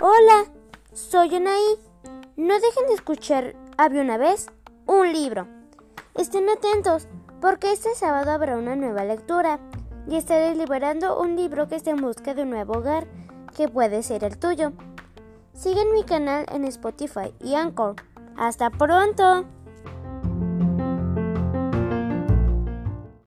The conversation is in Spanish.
Hola, soy Anaí. No dejen de escuchar Había una vez un libro. Estén atentos, porque este sábado habrá una nueva lectura y estaré liberando un libro que está en busca de un nuevo hogar, que puede ser el tuyo. Sigan mi canal en Spotify y Anchor. ¡Hasta pronto!